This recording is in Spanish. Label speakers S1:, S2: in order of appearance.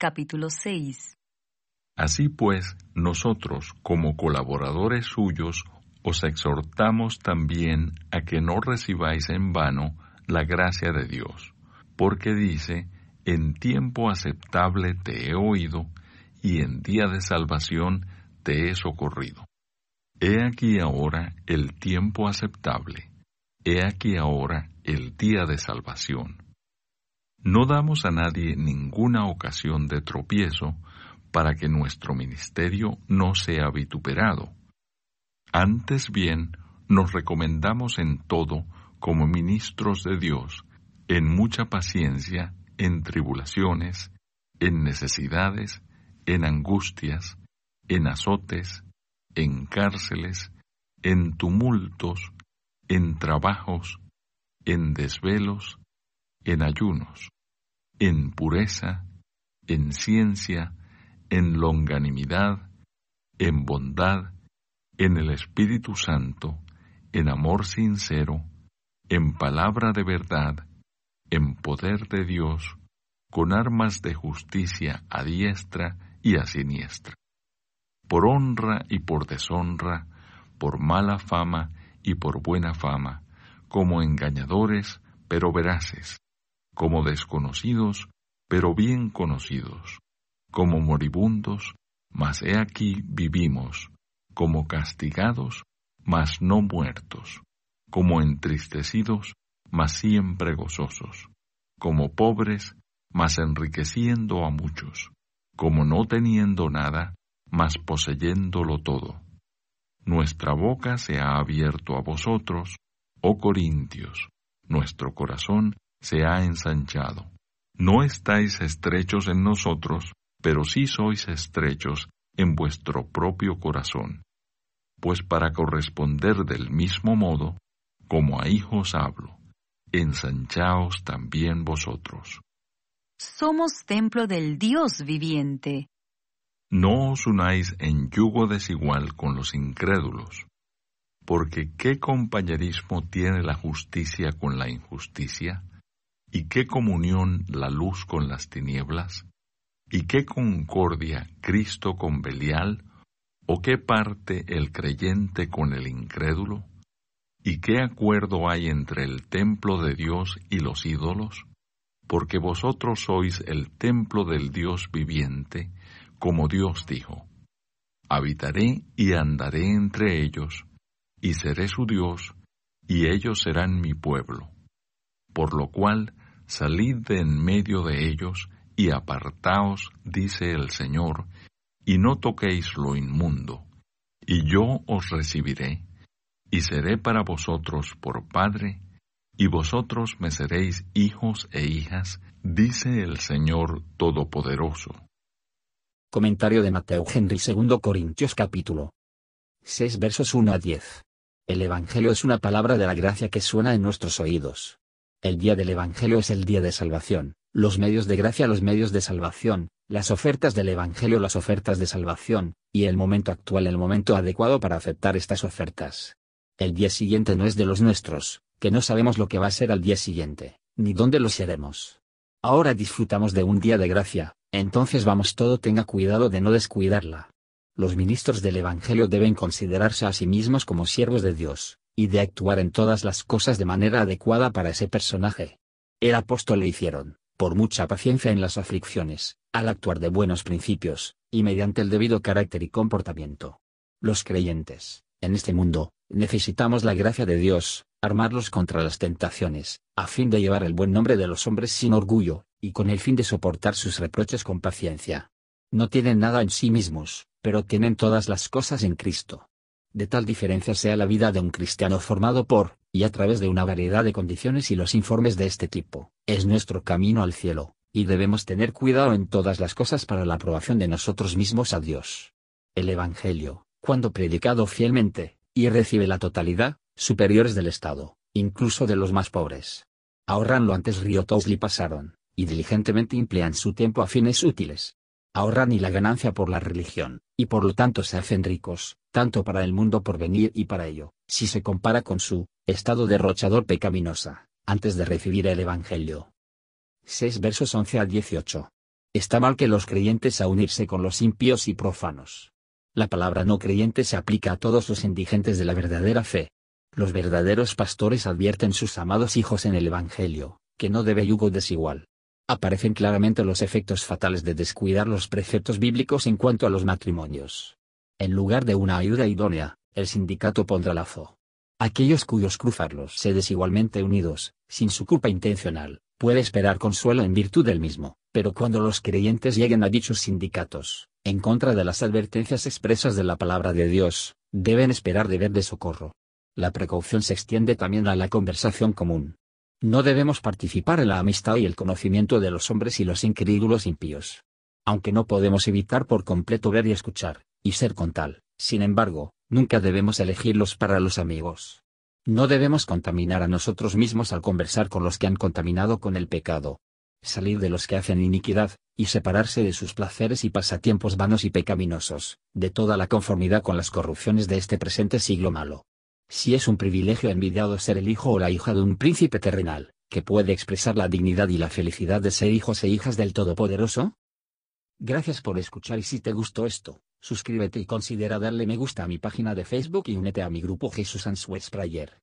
S1: capítulo 6.
S2: Así pues, nosotros, como colaboradores suyos, os exhortamos también a que no recibáis en vano la gracia de Dios, porque dice, en tiempo aceptable te he oído, y en día de salvación te he socorrido. He aquí ahora el tiempo aceptable, he aquí ahora el día de salvación. No damos a nadie ninguna ocasión de tropiezo para que nuestro ministerio no sea vituperado. Antes bien, nos recomendamos en todo como ministros de Dios, en mucha paciencia, en tribulaciones, en necesidades, en angustias, en azotes, en cárceles, en tumultos, en trabajos, en desvelos, en ayunos, en pureza, en ciencia, en longanimidad, en bondad, en el Espíritu Santo, en amor sincero, en palabra de verdad, en poder de Dios, con armas de justicia a diestra y a siniestra, por honra y por deshonra, por mala fama y por buena fama, como engañadores, pero veraces, como desconocidos, pero bien conocidos, como moribundos, mas he aquí vivimos, como castigados, mas no muertos, como entristecidos, mas siempre gozosos, como pobres, mas enriqueciendo a muchos, como no teniendo nada, mas poseyéndolo todo. Nuestra boca se ha abierto a vosotros, oh Corintios, nuestro corazón se ha ensanchado. No estáis estrechos en nosotros, pero sí sois estrechos en vuestro propio corazón. Pues para corresponder del mismo modo, como a hijos hablo, ensanchaos también vosotros.
S1: Somos templo del Dios viviente.
S2: No os unáis en yugo desigual con los incrédulos, porque ¿qué compañerismo tiene la justicia con la injusticia? ¿Y qué comunión la luz con las tinieblas? ¿Y qué concordia Cristo con Belial? ¿O qué parte el creyente con el incrédulo? ¿Y qué acuerdo hay entre el templo de Dios y los ídolos? Porque vosotros sois el templo del Dios viviente, como Dios dijo. Habitaré y andaré entre ellos, y seré su Dios, y ellos serán mi pueblo. Por lo cual, salid de en medio de ellos, y apartaos, dice el Señor, y no toquéis lo inmundo, y yo os recibiré, y seré para vosotros por Padre, y vosotros me seréis hijos e hijas, dice el Señor Todopoderoso.
S3: Comentario de Mateo Henry 2 Corintios capítulo 6 versos 1 a 10. El Evangelio es una palabra de la gracia que suena en nuestros oídos. El día del Evangelio es el día de salvación los medios de gracia los medios de salvación, las ofertas del Evangelio las ofertas de salvación, y el momento actual el momento adecuado para aceptar estas ofertas. El día siguiente no es de los nuestros, que no sabemos lo que va a ser al día siguiente, ni dónde lo seremos. Ahora disfrutamos de un día de gracia, entonces vamos todo tenga cuidado de no descuidarla. Los ministros del Evangelio deben considerarse a sí mismos como siervos de Dios, y de actuar en todas las cosas de manera adecuada para ese personaje. El apóstol le hicieron, por mucha paciencia en las aflicciones, al actuar de buenos principios, y mediante el debido carácter y comportamiento. Los creyentes, en este mundo, necesitamos la gracia de Dios, armarlos contra las tentaciones, a fin de llevar el buen nombre de los hombres sin orgullo, y con el fin de soportar sus reproches con paciencia. No tienen nada en sí mismos, pero tienen todas las cosas en Cristo. De tal diferencia sea la vida de un cristiano formado por, y a través de una variedad de condiciones y los informes de este tipo, es nuestro camino al cielo, y debemos tener cuidado en todas las cosas para la aprobación de nosotros mismos a Dios. El Evangelio, cuando predicado fielmente, y recibe la totalidad, superiores del Estado, incluso de los más pobres. Ahorran lo antes y pasaron, y diligentemente emplean su tiempo a fines útiles. Ahorran y la ganancia por la religión, y por lo tanto se hacen ricos, tanto para el mundo por venir y para ello, si se compara con su estado derrochador pecaminosa, antes de recibir el Evangelio. 6 versos 11 al 18. Está mal que los creyentes a unirse con los impíos y profanos. La palabra no creyente se aplica a todos los indigentes de la verdadera fe. Los verdaderos pastores advierten sus amados hijos en el Evangelio, que no debe yugo desigual. Aparecen claramente los efectos fatales de descuidar los preceptos bíblicos en cuanto a los matrimonios. En lugar de una ayuda idónea, el sindicato pondrá lazo. Aquellos cuyos cruzarlos se desigualmente unidos, sin su culpa intencional, puede esperar consuelo en virtud del mismo, pero cuando los creyentes lleguen a dichos sindicatos, en contra de las advertencias expresas de la palabra de Dios, deben esperar deber de socorro. La precaución se extiende también a la conversación común. No debemos participar en la amistad y el conocimiento de los hombres y los incrédulos impíos. Aunque no podemos evitar por completo ver y escuchar, y ser con tal, sin embargo, nunca debemos elegirlos para los amigos. No debemos contaminar a nosotros mismos al conversar con los que han contaminado con el pecado. Salir de los que hacen iniquidad, y separarse de sus placeres y pasatiempos vanos y pecaminosos, de toda la conformidad con las corrupciones de este presente siglo malo. Si es un privilegio envidiado ser el hijo o la hija de un príncipe terrenal, que puede expresar la dignidad y la felicidad de ser hijos e hijas del Todopoderoso? Gracias por escuchar y si te gustó esto, suscríbete y considera darle me gusta a mi página de Facebook y únete a mi grupo Jesús Answers Prayer.